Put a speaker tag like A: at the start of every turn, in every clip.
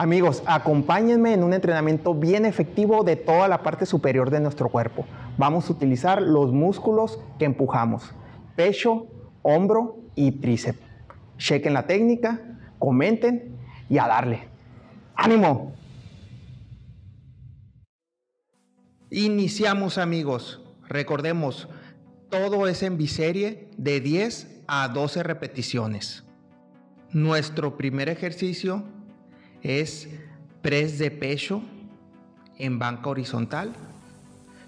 A: Amigos, acompáñenme en un entrenamiento bien efectivo de toda la parte superior de nuestro cuerpo. Vamos a utilizar los músculos que empujamos, pecho, hombro y tríceps. Chequen la técnica, comenten y a darle. ¡Ánimo! Iniciamos amigos. Recordemos, todo es en biserie de 10 a 12 repeticiones. Nuestro primer ejercicio es press de pecho en banca horizontal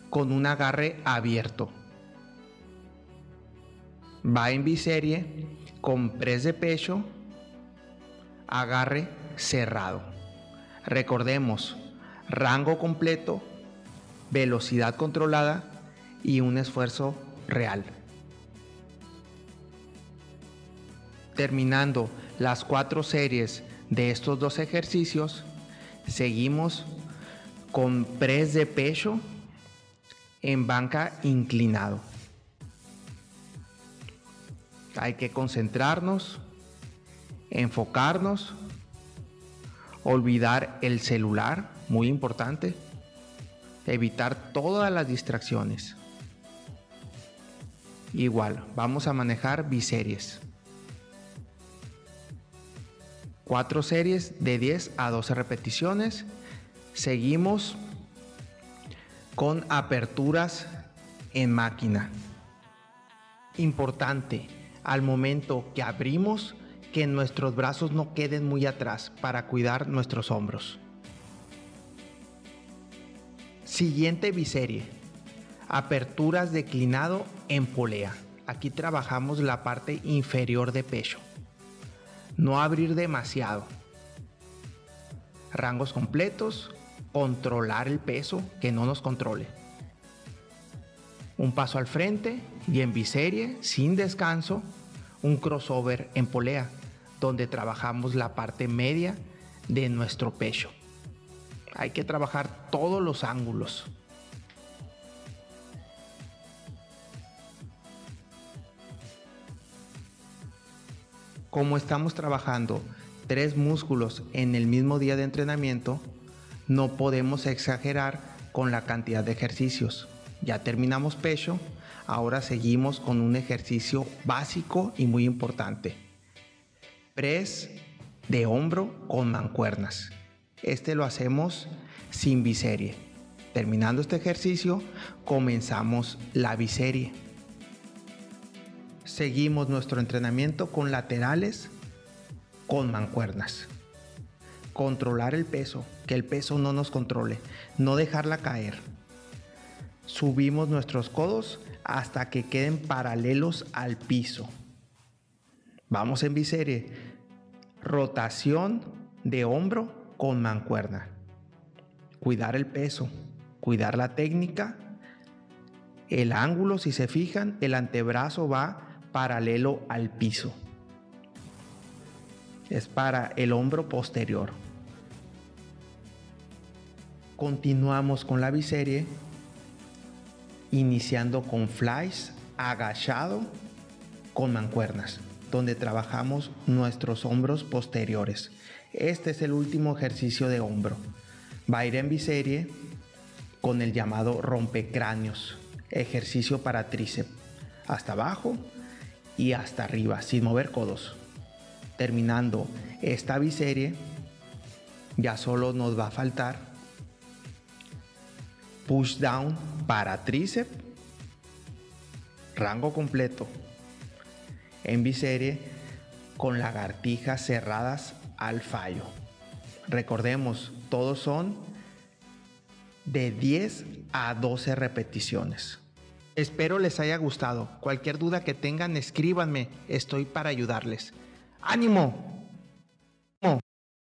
A: con un agarre abierto. Va en biserie con press de pecho, agarre cerrado. Recordemos, rango completo, velocidad controlada y un esfuerzo real. Terminando las cuatro series de estos dos ejercicios, seguimos con press de pecho en banca inclinado. Hay que concentrarnos, enfocarnos, olvidar el celular, muy importante, evitar todas las distracciones. Igual, vamos a manejar biseries. Cuatro series de 10 a 12 repeticiones. Seguimos con aperturas en máquina. Importante, al momento que abrimos, que nuestros brazos no queden muy atrás para cuidar nuestros hombros. Siguiente biserie. Aperturas declinado en polea. Aquí trabajamos la parte inferior de pecho no abrir demasiado. Rangos completos, controlar el peso, que no nos controle. Un paso al frente y en biserie, sin descanso, un crossover en polea, donde trabajamos la parte media de nuestro pecho. Hay que trabajar todos los ángulos. Como estamos trabajando tres músculos en el mismo día de entrenamiento, no podemos exagerar con la cantidad de ejercicios. Ya terminamos pecho, ahora seguimos con un ejercicio básico y muy importante. Press de hombro con mancuernas. Este lo hacemos sin biserie. Terminando este ejercicio, comenzamos la biserie. Seguimos nuestro entrenamiento con laterales, con mancuernas. Controlar el peso, que el peso no nos controle, no dejarla caer. Subimos nuestros codos hasta que queden paralelos al piso. Vamos en biserie. Rotación de hombro con mancuerna. Cuidar el peso, cuidar la técnica. El ángulo, si se fijan, el antebrazo va paralelo al piso. Es para el hombro posterior. Continuamos con la biserie, iniciando con flies agachado con mancuernas, donde trabajamos nuestros hombros posteriores. Este es el último ejercicio de hombro. Va a ir en biserie con el llamado rompecráneos, ejercicio para tríceps. Hasta abajo y hasta arriba sin mover codos. Terminando esta biserie, ya solo nos va a faltar push down para tríceps, rango completo. En biserie con lagartijas cerradas al fallo. Recordemos, todos son de 10 a 12 repeticiones. Espero les haya gustado. Cualquier duda que tengan, escríbanme. Estoy para ayudarles. ¡Ánimo!